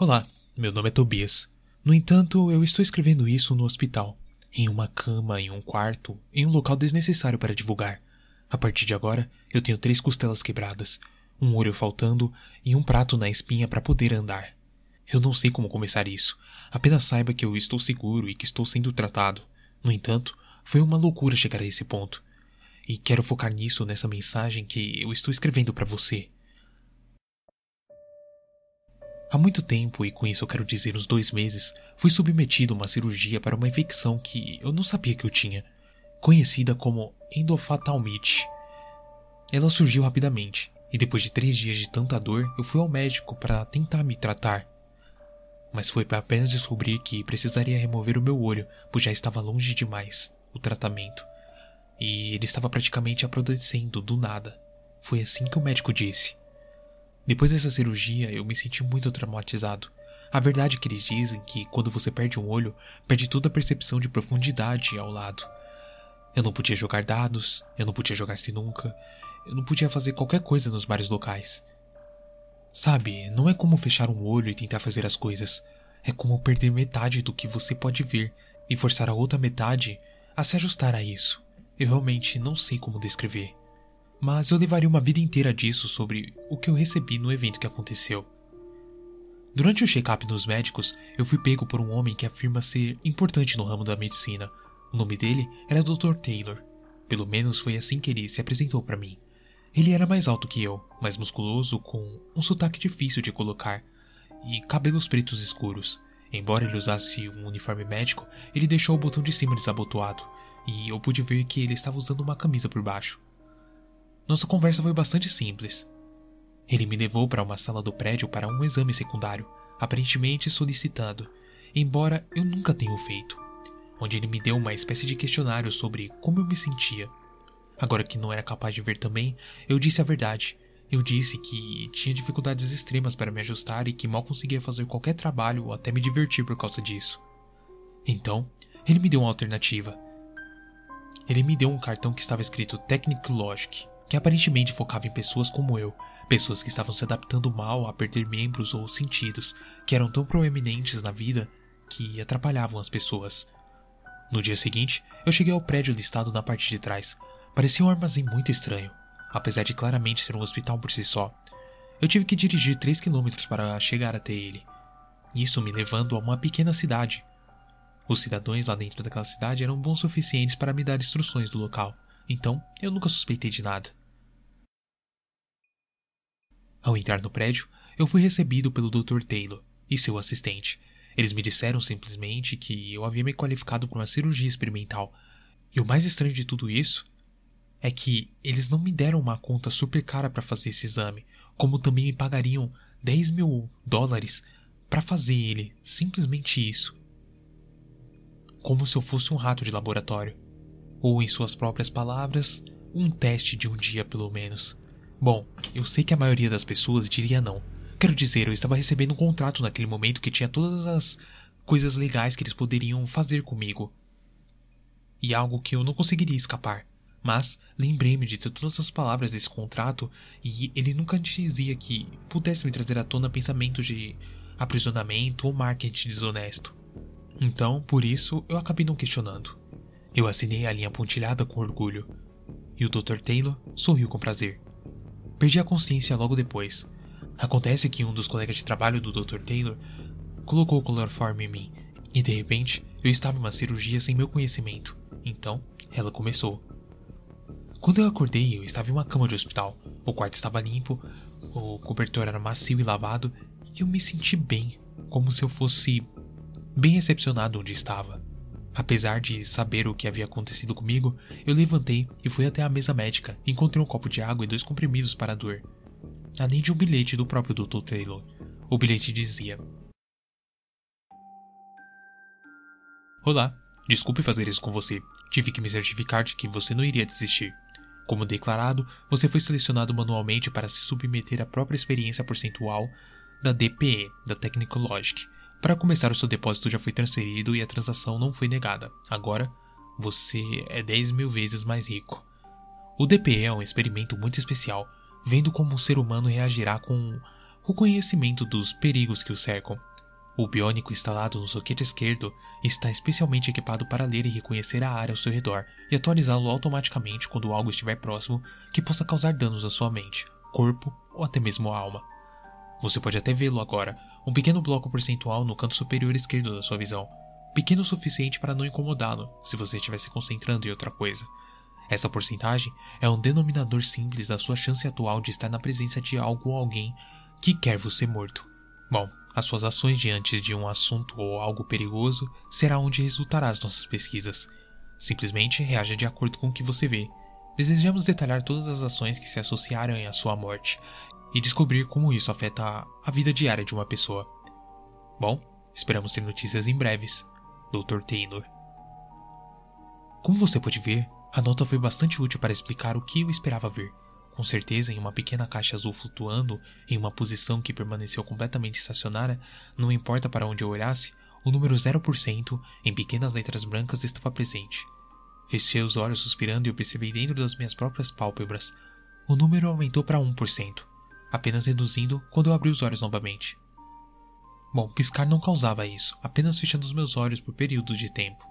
Olá, meu nome é Tobias. No entanto, eu estou escrevendo isso no hospital, em uma cama, em um quarto, em um local desnecessário para divulgar. A partir de agora, eu tenho três costelas quebradas, um olho faltando e um prato na espinha para poder andar. Eu não sei como começar isso. Apenas saiba que eu estou seguro e que estou sendo tratado. No entanto, foi uma loucura chegar a esse ponto. E quero focar nisso nessa mensagem que eu estou escrevendo para você. Há muito tempo, e com isso eu quero dizer uns dois meses, fui submetido a uma cirurgia para uma infecção que eu não sabia que eu tinha, conhecida como endofatalmite. Ela surgiu rapidamente, e depois de três dias de tanta dor, eu fui ao médico para tentar me tratar. Mas foi para apenas descobrir que precisaria remover o meu olho, pois já estava longe demais o tratamento. E ele estava praticamente apodrecendo do nada. Foi assim que o médico disse. Depois dessa cirurgia, eu me senti muito traumatizado. A verdade é que eles dizem que quando você perde um olho, perde toda a percepção de profundidade ao lado. Eu não podia jogar dados, eu não podia jogar sinuca, eu não podia fazer qualquer coisa nos bares locais. Sabe, não é como fechar um olho e tentar fazer as coisas. É como perder metade do que você pode ver e forçar a outra metade a se ajustar a isso. Eu realmente não sei como descrever mas eu levaria uma vida inteira disso sobre o que eu recebi no evento que aconteceu. Durante o check-up nos médicos, eu fui pego por um homem que afirma ser importante no ramo da medicina. O nome dele era Dr. Taylor. Pelo menos foi assim que ele se apresentou para mim. Ele era mais alto que eu, mais musculoso, com um sotaque difícil de colocar e cabelos pretos escuros. Embora ele usasse um uniforme médico, ele deixou o botão de cima desabotoado, e eu pude ver que ele estava usando uma camisa por baixo. Nossa conversa foi bastante simples. Ele me levou para uma sala do prédio para um exame secundário, aparentemente solicitado, embora eu nunca tenha feito, onde ele me deu uma espécie de questionário sobre como eu me sentia. Agora que não era capaz de ver também, eu disse a verdade. Eu disse que tinha dificuldades extremas para me ajustar e que mal conseguia fazer qualquer trabalho ou até me divertir por causa disso. Então, ele me deu uma alternativa. Ele me deu um cartão que estava escrito Technic Logic, que aparentemente focava em pessoas como eu, pessoas que estavam se adaptando mal a perder membros ou sentidos, que eram tão proeminentes na vida que atrapalhavam as pessoas. No dia seguinte, eu cheguei ao prédio listado na parte de trás. Parecia um armazém muito estranho, apesar de claramente ser um hospital por si só. Eu tive que dirigir 3 quilômetros para chegar até ele. Isso me levando a uma pequena cidade. Os cidadãos lá dentro daquela cidade eram bons suficientes para me dar instruções do local, então eu nunca suspeitei de nada. Ao entrar no prédio, eu fui recebido pelo Dr. Taylor e seu assistente. Eles me disseram simplesmente que eu havia me qualificado para uma cirurgia experimental. E o mais estranho de tudo isso é que eles não me deram uma conta super cara para fazer esse exame, como também me pagariam 10 mil dólares para fazer ele, simplesmente isso. Como se eu fosse um rato de laboratório. Ou, em suas próprias palavras, um teste de um dia pelo menos. Bom, eu sei que a maioria das pessoas diria não. Quero dizer, eu estava recebendo um contrato naquele momento que tinha todas as coisas legais que eles poderiam fazer comigo. E algo que eu não conseguiria escapar. Mas lembrei-me de todas as palavras desse contrato e ele nunca dizia que pudesse me trazer à tona pensamentos de aprisionamento ou marketing desonesto. Então, por isso, eu acabei não questionando. Eu assinei a linha pontilhada com orgulho. E o Dr. Taylor sorriu com prazer. Perdi a consciência logo depois. Acontece que um dos colegas de trabalho do Dr. Taylor colocou o cloroforme em mim, e de repente eu estava em uma cirurgia sem meu conhecimento. Então, ela começou. Quando eu acordei, eu estava em uma cama de hospital. O quarto estava limpo, o cobertor era macio e lavado, e eu me senti bem, como se eu fosse bem recepcionado onde estava. Apesar de saber o que havia acontecido comigo, eu levantei e fui até a mesa médica. Encontrei um copo de água e dois comprimidos para a dor. Além de um bilhete do próprio Dr. Taylor. O bilhete dizia: Olá, desculpe fazer isso com você. Tive que me certificar de que você não iria desistir. Como declarado, você foi selecionado manualmente para se submeter à própria experiência percentual da DPE, da Technologic, para começar, o seu depósito já foi transferido e a transação não foi negada. Agora, você é 10 mil vezes mais rico. O DPE é um experimento muito especial, vendo como um ser humano reagirá com o conhecimento dos perigos que o cercam. O biônico instalado no soquete esquerdo está especialmente equipado para ler e reconhecer a área ao seu redor e atualizá-lo automaticamente quando algo estiver próximo que possa causar danos à sua mente, corpo ou até mesmo alma. Você pode até vê-lo agora, um pequeno bloco percentual no canto superior esquerdo da sua visão, pequeno o suficiente para não incomodá-lo se você estiver se concentrando em outra coisa. Essa porcentagem é um denominador simples da sua chance atual de estar na presença de algo ou alguém que quer você morto. Bom, as suas ações diante de um assunto ou algo perigoso será onde resultará as nossas pesquisas. Simplesmente reaja de acordo com o que você vê. Desejamos detalhar todas as ações que se associaram à sua morte e descobrir como isso afeta a vida diária de uma pessoa. Bom, esperamos ter notícias em breves. Dr. Taylor. Como você pode ver, a nota foi bastante útil para explicar o que eu esperava ver com certeza em uma pequena caixa azul flutuando em uma posição que permaneceu completamente estacionária, não importa para onde eu olhasse, o número 0% em pequenas letras brancas estava presente. Fechei os olhos suspirando e percebi dentro das minhas próprias pálpebras. O número aumentou para 1%, apenas reduzindo quando eu abri os olhos novamente. Bom, piscar não causava isso, apenas fechando os meus olhos por período de tempo.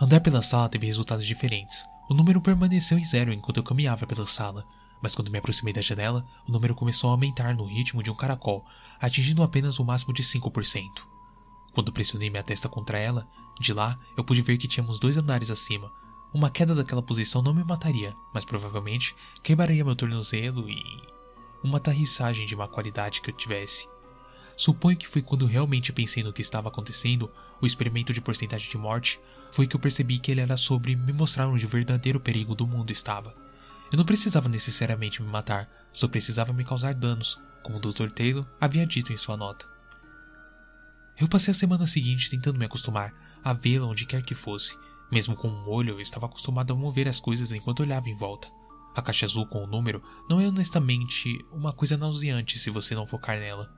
Andar pela sala teve resultados diferentes. O número permaneceu em zero enquanto eu caminhava pela sala, mas quando me aproximei da janela, o número começou a aumentar no ritmo de um caracol, atingindo apenas o máximo de 5%. Quando pressionei minha testa contra ela, de lá eu pude ver que tínhamos dois andares acima. Uma queda daquela posição não me mataria, mas provavelmente quebraria meu tornozelo e. uma aterrissagem de má qualidade que eu tivesse. Suponho que foi quando realmente pensei no que estava acontecendo, o experimento de porcentagem de morte, foi que eu percebi que ele era sobre me mostrar onde o verdadeiro perigo do mundo estava. Eu não precisava necessariamente me matar, só precisava me causar danos, como o Dr. Taylor havia dito em sua nota. Eu passei a semana seguinte tentando me acostumar a vê-la onde quer que fosse. Mesmo com um olho, eu estava acostumado a mover as coisas enquanto olhava em volta. A caixa azul com o número não é honestamente uma coisa nauseante se você não focar nela.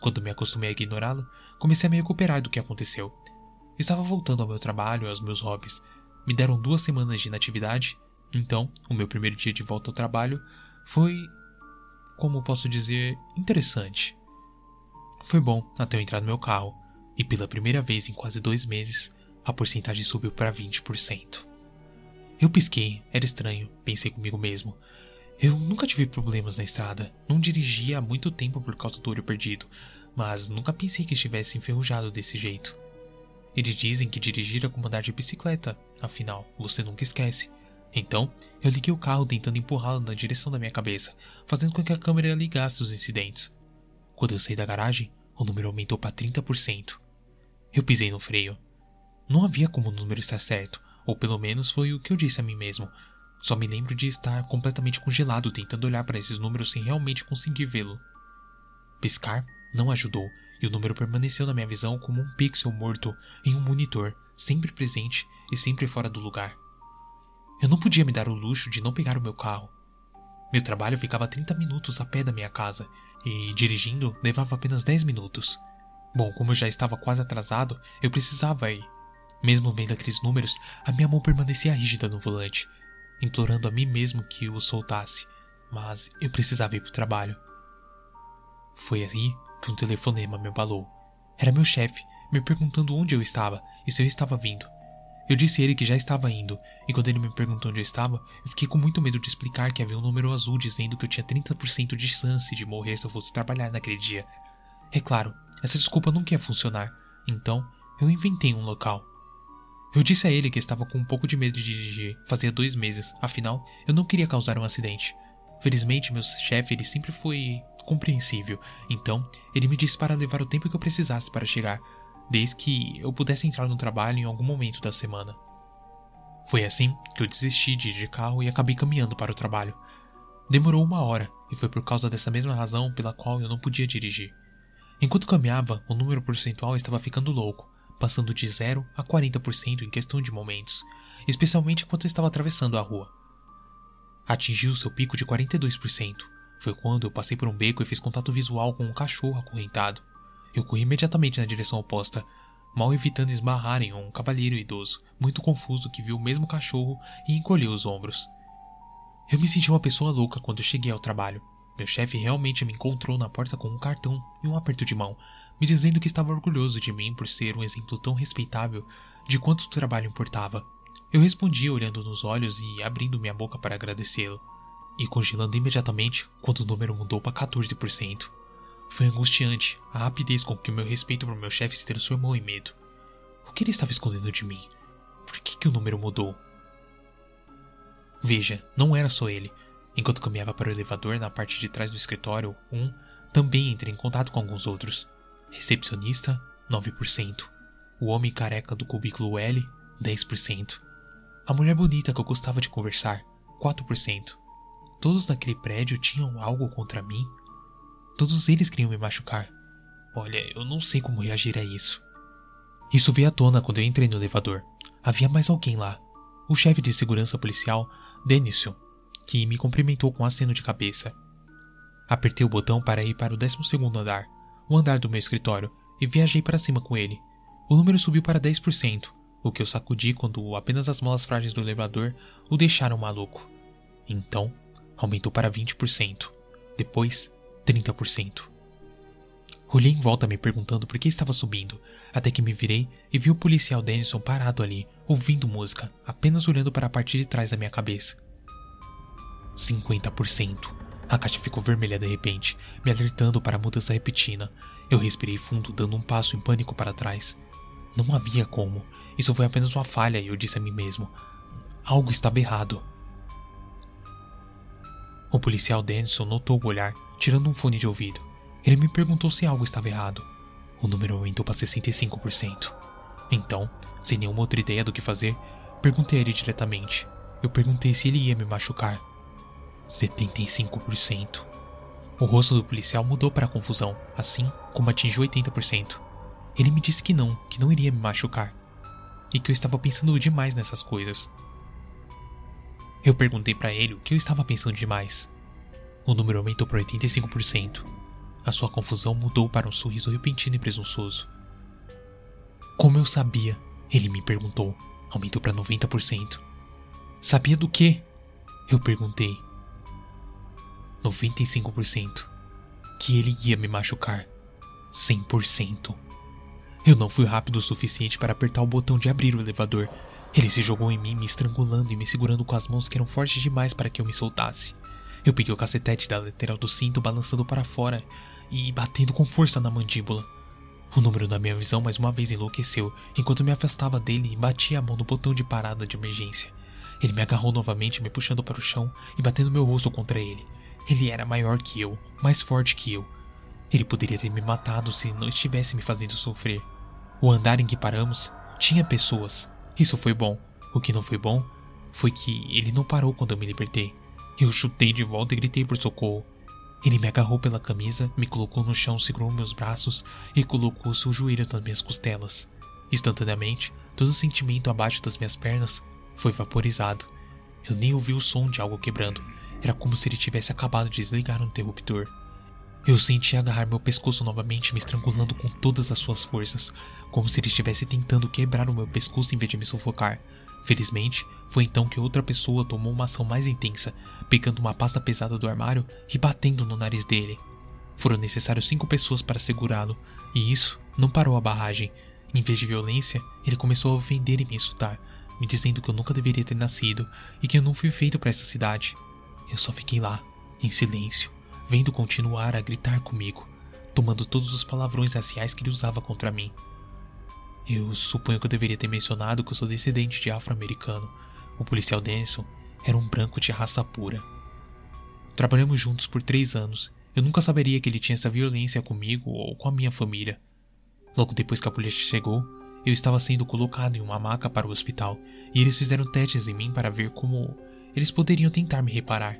Quando me acostumei a ignorá-lo, comecei a me recuperar do que aconteceu. Estava voltando ao meu trabalho e aos meus hobbies. Me deram duas semanas de inatividade então, o meu primeiro dia de volta ao trabalho foi, como posso dizer, interessante. Foi bom até eu entrar no meu carro, e pela primeira vez em quase dois meses, a porcentagem subiu para 20%. Eu pisquei, era estranho, pensei comigo mesmo. Eu nunca tive problemas na estrada, não dirigia há muito tempo por causa do olho perdido, mas nunca pensei que estivesse enferrujado desse jeito. Eles dizem que dirigir é como andar de bicicleta, afinal, você nunca esquece. Então, eu liguei o carro tentando empurrá-lo na direção da minha cabeça, fazendo com que a câmera ligasse os incidentes. Quando eu saí da garagem, o número aumentou para 30%. Eu pisei no freio. Não havia como o número estar certo, ou pelo menos foi o que eu disse a mim mesmo. Só me lembro de estar completamente congelado tentando olhar para esses números sem realmente conseguir vê-lo. Piscar não ajudou, e o número permaneceu na minha visão como um pixel morto em um monitor, sempre presente e sempre fora do lugar. Eu não podia me dar o luxo de não pegar o meu carro. Meu trabalho ficava a 30 minutos a pé da minha casa e, dirigindo, levava apenas 10 minutos. Bom, como eu já estava quase atrasado, eu precisava ir. Mesmo vendo aqueles números, a minha mão permanecia rígida no volante, implorando a mim mesmo que o soltasse, mas eu precisava ir para o trabalho. Foi aí que um telefonema me abalou. Era meu chefe, me perguntando onde eu estava e se eu estava vindo. Eu disse a ele que já estava indo, e quando ele me perguntou onde eu estava, eu fiquei com muito medo de explicar que havia um número azul dizendo que eu tinha 30% de chance de morrer se eu fosse trabalhar naquele dia. É claro, essa desculpa não ia funcionar, então eu inventei um local. Eu disse a ele que estava com um pouco de medo de dirigir, fazia dois meses, afinal, eu não queria causar um acidente. Felizmente, meu chefe ele sempre foi compreensível, então ele me disse para levar o tempo que eu precisasse para chegar, desde que eu pudesse entrar no trabalho em algum momento da semana. Foi assim que eu desisti de ir de carro e acabei caminhando para o trabalho. Demorou uma hora e foi por causa dessa mesma razão pela qual eu não podia dirigir. Enquanto caminhava, o número percentual estava ficando louco, passando de 0 a 40% em questão de momentos, especialmente enquanto eu estava atravessando a rua. Atingiu seu pico de 42%. Foi quando eu passei por um beco e fiz contato visual com um cachorro acorrentado. Eu corri imediatamente na direção oposta, mal evitando esbarrar em um cavalheiro idoso, muito confuso que viu o mesmo cachorro e encolheu os ombros. Eu me senti uma pessoa louca quando cheguei ao trabalho. meu chefe realmente me encontrou na porta com um cartão e um aperto de mão, me dizendo que estava orgulhoso de mim por ser um exemplo tão respeitável de quanto o trabalho importava. Eu respondi olhando nos olhos e abrindo minha boca para agradecê-lo, e congelando imediatamente quando o número mudou para 14%. Foi angustiante a rapidez com que o meu respeito por meu chefe se transformou em medo. O que ele estava escondendo de mim? Por que, que o número mudou? Veja, não era só ele. Enquanto caminhava para o elevador na parte de trás do escritório, um também entrei em contato com alguns outros. Recepcionista, 9%. O homem careca do cubículo L, 10%. A mulher bonita que eu gostava de conversar, 4%. Todos naquele prédio tinham algo contra mim. Todos eles queriam me machucar. Olha, eu não sei como reagir a isso. Isso veio à tona quando eu entrei no elevador. Havia mais alguém lá. O chefe de segurança policial, Denison, que me cumprimentou com um aceno de cabeça. Apertei o botão para ir para o 12 andar, o andar do meu escritório, e viajei para cima com ele. O número subiu para 10%, o que eu sacudi quando apenas as molas frágeis do elevador o deixaram maluco. Então, aumentou para 20%, depois 30%. Olhei em volta me perguntando por que estava subindo, até que me virei e vi o policial Denison parado ali, ouvindo música, apenas olhando para a parte de trás da minha cabeça. 50%. A caixa ficou vermelha de repente, me alertando para a mudança repentina. Eu respirei fundo, dando um passo em pânico para trás. Não havia como. Isso foi apenas uma falha eu disse a mim mesmo: algo estava errado. O policial Denison notou o olhar, tirando um fone de ouvido. Ele me perguntou se algo estava errado. O número aumentou para 65%. Então, sem nenhuma outra ideia do que fazer, perguntei a ele diretamente. Eu perguntei se ele ia me machucar. 75%. O rosto do policial mudou para a confusão, assim como atingiu 80%. Ele me disse que não, que não iria me machucar. E que eu estava pensando demais nessas coisas. Eu perguntei para ele o que eu estava pensando demais. O número aumentou para 85%. A sua confusão mudou para um sorriso repentino e presunçoso. Como eu sabia? Ele me perguntou. Aumentou para 90%. Sabia do quê? Eu perguntei. 95%. Que ele ia me machucar. 100%. Eu não fui rápido o suficiente para apertar o botão de abrir o elevador. Ele se jogou em mim, me estrangulando e me segurando com as mãos que eram fortes demais para que eu me soltasse. Eu peguei o cacetete da lateral do cinto balançando para fora e batendo com força na mandíbula. O número da minha visão mais uma vez enlouqueceu enquanto me afastava dele e batia a mão no botão de parada de emergência. Ele me agarrou novamente, me puxando para o chão e batendo meu rosto contra ele. Ele era maior que eu, mais forte que eu. Ele poderia ter me matado se não estivesse me fazendo sofrer. O andar em que paramos tinha pessoas. Isso foi bom. O que não foi bom foi que ele não parou quando eu me libertei. Eu chutei de volta e gritei por socorro. Ele me agarrou pela camisa, me colocou no chão, segurou meus braços e colocou seu joelho nas minhas costelas. Instantaneamente, todo o sentimento abaixo das minhas pernas foi vaporizado. Eu nem ouvi o som de algo quebrando. Era como se ele tivesse acabado de desligar um interruptor. Eu senti agarrar meu pescoço novamente, me estrangulando com todas as suas forças, como se ele estivesse tentando quebrar o meu pescoço em vez de me sufocar. Felizmente, foi então que outra pessoa tomou uma ação mais intensa, pegando uma pasta pesada do armário e batendo no nariz dele. Foram necessários cinco pessoas para segurá-lo, e isso não parou a barragem. Em vez de violência, ele começou a ofender e me insultar, me dizendo que eu nunca deveria ter nascido e que eu não fui feito para essa cidade. Eu só fiquei lá, em silêncio, vendo continuar a gritar comigo, tomando todos os palavrões raciais que ele usava contra mim. Eu suponho que eu deveria ter mencionado que eu sou descendente de afro-americano. O policial Denson era um branco de raça pura. Trabalhamos juntos por três anos. Eu nunca saberia que ele tinha essa violência comigo ou com a minha família. Logo depois que a polícia chegou, eu estava sendo colocado em uma maca para o hospital e eles fizeram testes em mim para ver como eles poderiam tentar me reparar.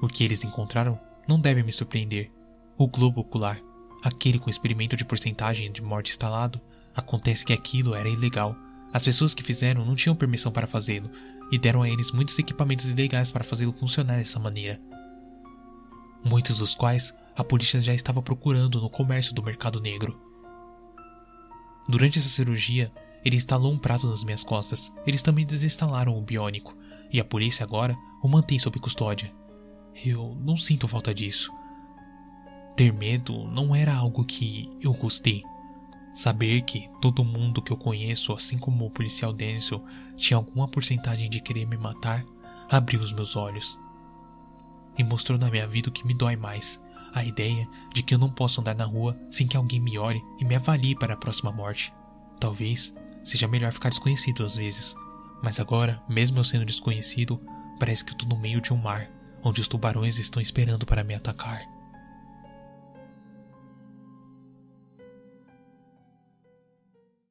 O que eles encontraram não deve me surpreender. O globo ocular, aquele com experimento de porcentagem de morte instalado, acontece que aquilo era ilegal. As pessoas que fizeram não tinham permissão para fazê-lo e deram a eles muitos equipamentos ilegais para fazê-lo funcionar dessa maneira. Muitos dos quais a polícia já estava procurando no comércio do mercado negro. Durante essa cirurgia, ele instalou um prato nas minhas costas. Eles também desinstalaram o biônico, e a polícia agora o mantém sob custódia. Eu não sinto falta disso. Ter medo não era algo que eu gostei. Saber que todo mundo que eu conheço, assim como o policial Denzel, tinha alguma porcentagem de querer me matar, abriu os meus olhos. E mostrou na minha vida o que me dói mais: a ideia de que eu não posso andar na rua sem que alguém me olhe e me avalie para a próxima morte. Talvez seja melhor ficar desconhecido às vezes, mas agora, mesmo eu sendo desconhecido, parece que eu tô no meio de um mar onde os tubarões estão esperando para me atacar.